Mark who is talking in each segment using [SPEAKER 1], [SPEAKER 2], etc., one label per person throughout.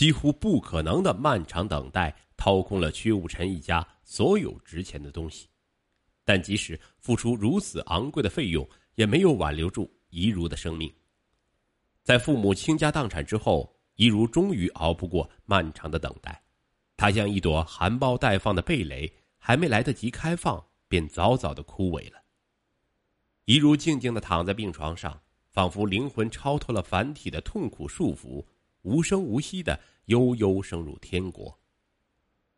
[SPEAKER 1] 几乎不可能的漫长等待掏空了薛武臣一家所有值钱的东西，但即使付出如此昂贵的费用，也没有挽留住怡如的生命。在父母倾家荡产之后，怡如终于熬不过漫长的等待，她像一朵含苞待放的蓓蕾，还没来得及开放，便早早的枯萎了。怡如静静的躺在病床上，仿佛灵魂超脱了凡体的痛苦束缚。无声无息的悠悠升入天国。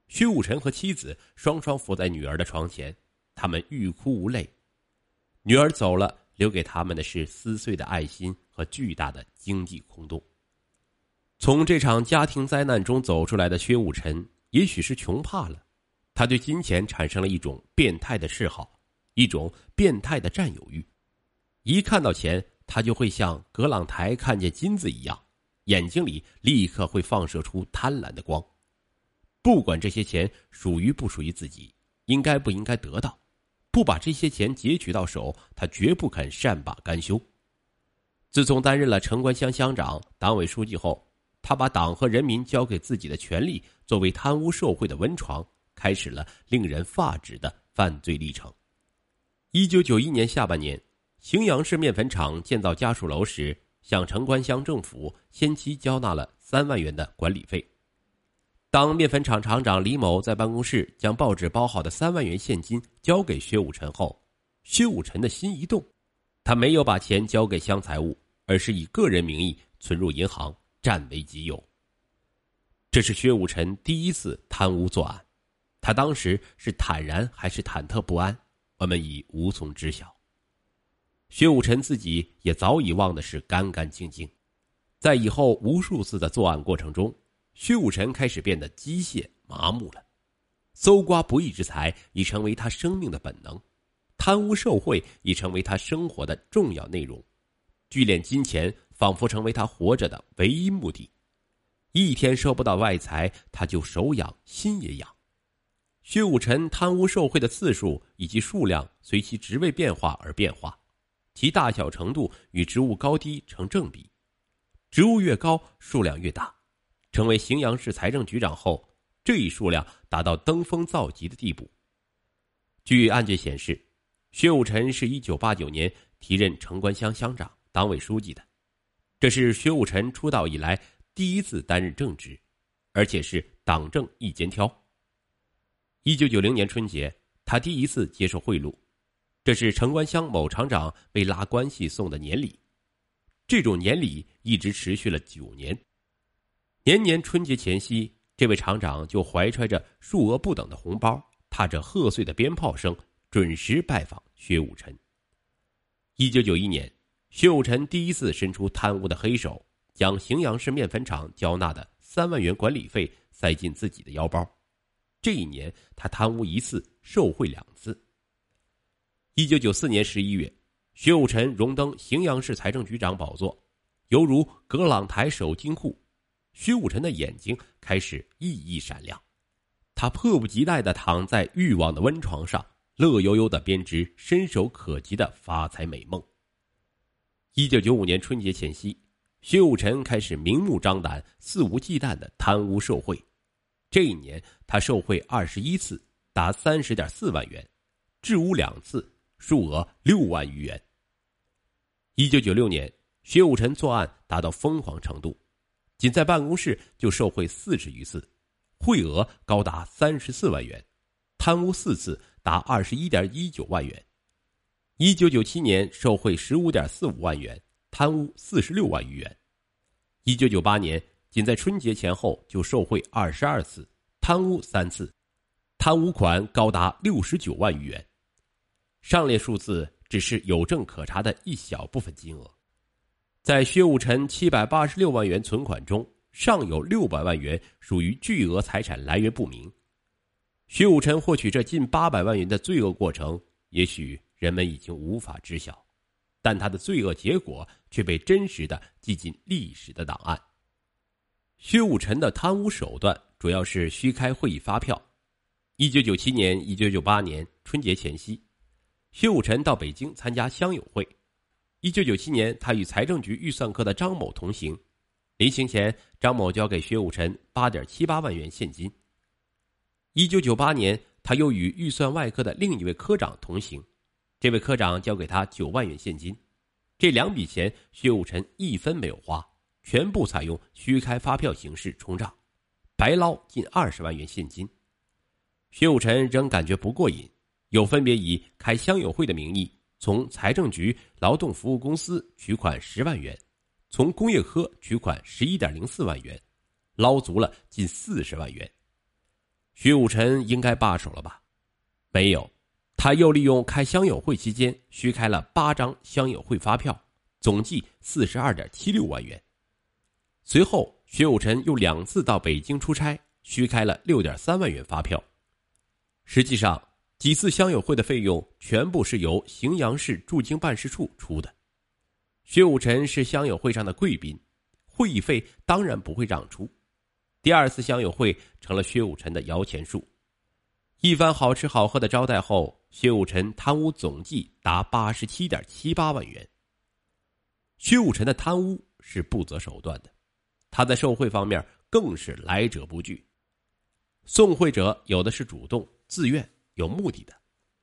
[SPEAKER 1] 薛武辰和妻子双双伏在女儿的床前，他们欲哭无泪。女儿走了，留给他们的是撕碎的爱心和巨大的经济空洞。从这场家庭灾难中走出来的薛武辰，也许是穷怕了，他对金钱产生了一种变态的嗜好，一种变态的占有欲。一看到钱，他就会像葛朗台看见金子一样。眼睛里立刻会放射出贪婪的光，不管这些钱属于不属于自己，应该不应该得到，不把这些钱截取到手，他绝不肯善罢甘休。自从担任了城关乡乡长、党委书记后，他把党和人民交给自己的权利作为贪污受贿的温床，开始了令人发指的犯罪历程。一九九一年下半年，荥阳市面粉厂建造家属楼时。向城关乡政府先期交纳了三万元的管理费。当面粉厂厂长李某在办公室将报纸包好的三万元现金交给薛武臣后，薛武臣的心一动，他没有把钱交给乡财务，而是以个人名义存入银行，占为己有。这是薛武臣第一次贪污作案，他当时是坦然还是忐忑不安，我们已无从知晓。薛武臣自己也早已忘的是干干净净，在以后无数次的作案过程中，薛武臣开始变得机械麻木了，搜刮不义之财已成为他生命的本能，贪污受贿已成为他生活的重要内容，聚敛金钱仿佛成为他活着的唯一目的，一天收不到外财，他就手痒心也痒。薛武臣贪污受贿的次数以及数量随其职位变化而变化。其大小程度与职务高低成正比，职务越高，数量越大。成为荥阳市财政局长后，这一数量达到登峰造极的地步。据案件显示，薛武臣是一九八九年提任城关乡乡长、党委书记的，这是薛武臣出道以来第一次担任正职，而且是党政一肩挑。一九九零年春节，他第一次接受贿赂。这是城关乡某厂长为拉关系送的年礼，这种年礼一直持续了九年。年年春节前夕，这位厂长就怀揣着数额不等的红包，踏着贺岁的鞭炮声，准时拜访薛武臣。一九九一年，薛武臣第一次伸出贪污的黑手，将荥阳市面粉厂交纳的三万元管理费塞进自己的腰包。这一年，他贪污一次，受贿两次。一九九四年十一月，薛武辰荣登荥阳市财政局长宝座，犹如葛朗台守金库。薛武辰的眼睛开始熠熠闪亮，他迫不及待的躺在欲望的温床上，乐悠悠的编织伸手可及的发财美梦。一九九五年春节前夕，薛武辰开始明目张胆、肆无忌惮的贪污受贿。这一年，他受贿二十一次，达三十点四万元，治污两次。数额六万余元。一九九六年，薛武辰作案达到疯狂程度，仅在办公室就受贿四十余次，贿额高达三十四万元，贪污四次达二十一点一九万元。一九九七年，受贿十五点四五万元，贪污四十六万余元。一九九八年，仅在春节前后就受贿二十二次，贪污三次，贪污款高达六十九万余元。上列数字只是有证可查的一小部分金额，在薛武辰七百八十六万元存款中，尚有六百万元属于巨额财产来源不明。薛武臣获取这近八百万元的罪恶过程，也许人们已经无法知晓，但他的罪恶结果却被真实的记进历史的档案。薛武臣的贪污手段主要是虚开会议发票。一九九七年、一九九八年春节前夕。薛武臣到北京参加乡友会。一九九七年，他与财政局预算科的张某同行。临行前，张某交给薛武臣八点七八万元现金。一九九八年，他又与预算外科的另一位科长同行，这位科长交给他九万元现金。这两笔钱，薛武臣一分没有花，全部采用虚开发票形式冲账，白捞近二十万元现金。薛武臣仍感觉不过瘾，又分别以开乡友会的名义，从财政局劳动服务公司取款十万元，从工业科取款十一点零四万元，捞足了近四十万元。徐武臣应该罢手了吧？没有。他又利用开乡友会期间虚开了八张乡友会发票，总计四十二点七六万元。随后，徐武臣又两次到北京出差，虚开了六点三万元发票。实际上，几次乡友会的费用全部是由荥阳市驻京办事处出的。薛武臣是乡友会上的贵宾，会议费当然不会让出。第二次乡友会成了薛武臣的摇钱树。一番好吃好喝的招待后，薛武臣贪污总计达八十七点七八万元。薛武臣的贪污是不择手段的，他在受贿方面更是来者不拒。送贿者有的是主动、自愿、有目的的，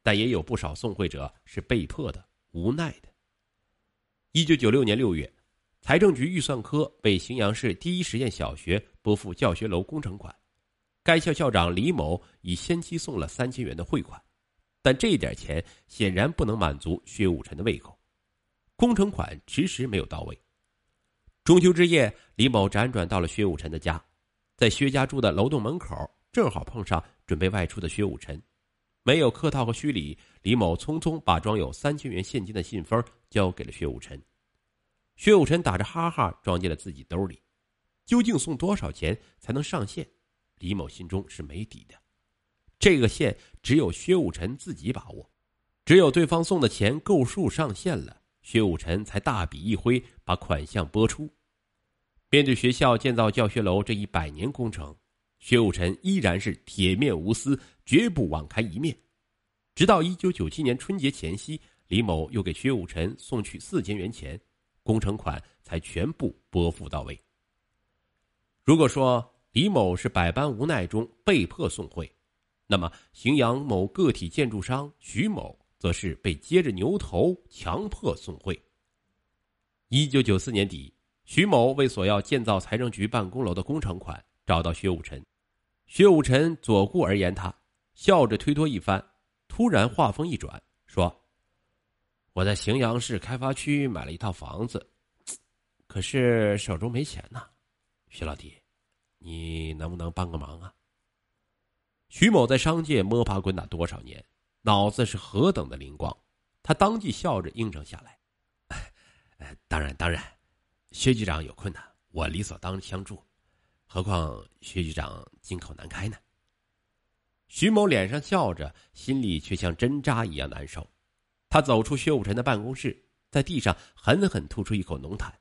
[SPEAKER 1] 但也有不少送贿者是被迫的、无奈的。一九九六年六月，财政局预算科为荥阳市第一实验小学拨付教学楼工程款。该校校长李某已先期送了三千元的汇款，但这一点钱显然不能满足薛武辰的胃口，工程款迟迟没有到位。中秋之夜，李某辗转到了薛武辰的家，在薛家住的楼栋门口，正好碰上准备外出的薛武辰，没有客套和虚礼，李某匆匆把装有三千元现金的信封交给了薛武辰，薛武辰打着哈哈装进了自己兜里，究竟送多少钱才能上线？李某心中是没底的，这个线只有薛武辰自己把握，只有对方送的钱够数上线了，薛武辰才大笔一挥把款项拨出。面对学校建造教学楼这一百年工程，薛武臣依然是铁面无私，绝不网开一面。直到一九九七年春节前夕，李某又给薛武臣送去四千元钱，工程款才全部拨付到位。如果说，李某是百般无奈中被迫送贿，那么荥阳某个体建筑商徐某则是被接着牛头强迫送贿。一九九四年底，徐某为索要建造财政局办公楼的工程款，找到薛武臣。薛武臣左顾而言他，笑着推脱一番，突然话锋一转，说：“我在荥阳市开发区买了一套房子，可是手中没钱呐，徐老弟。”你能不能帮个忙啊？徐某在商界摸爬滚打多少年，脑子是何等的灵光，他当即笑着应承下来：“ 当然，当然，薛局长有困难，我理所当然相助。何况薛局长金口难开呢。”徐某脸上笑着，心里却像针扎一样难受。他走出薛武臣的办公室，在地上狠狠吐出一口浓痰：“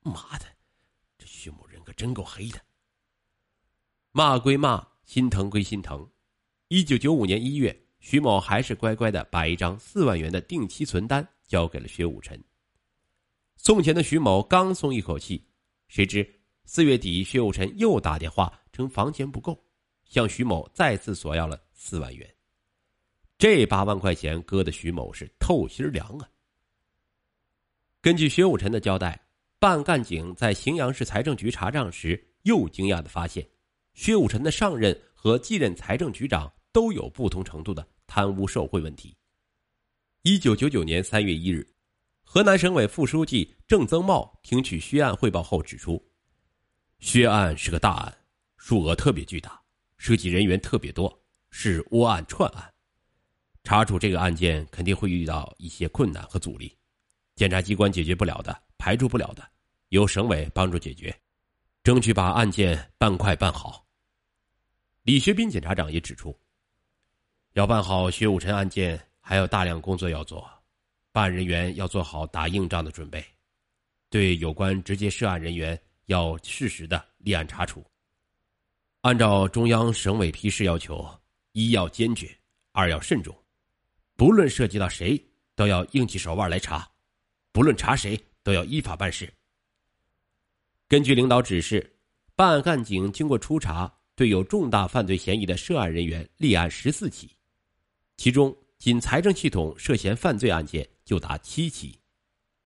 [SPEAKER 1] 妈的！”这徐某人可真够黑的。骂归骂，心疼归心疼。一九九五年一月，徐某还是乖乖的把一张四万元的定期存单交给了薛武臣。送钱的徐某刚松一口气，谁知四月底，薛武臣又打电话称房钱不够，向徐某再次索要了四万元。这八万块钱割的徐某是透心凉啊。根据薛武臣的交代。办案干警在荥阳市财政局查账时，又惊讶的发现，薛武臣的上任和继任财政局长都有不同程度的贪污受贿问题。一九九九年三月一日，河南省委副书记郑增茂听取薛案汇报后指出，薛案是个大案，数额特别巨大，涉及人员特别多，是窝案串案，查处这个案件肯定会遇到一些困难和阻力，检察机关解决不了的。排除不了的，由省委帮助解决，争取把案件办快办好。李学斌检察长也指出，要办好薛武辰案件，还有大量工作要做，办案人员要做好打硬仗的准备，对有关直接涉案人员要适时的立案查处，按照中央、省委批示要求，一要坚决，二要慎重，不论涉及到谁，都要硬起手腕来查，不论查谁。都要依法办事。根据领导指示，办案干警经过初查，对有重大犯罪嫌疑的涉案人员立案十四起，其中仅财政系统涉嫌犯罪案件就达七起。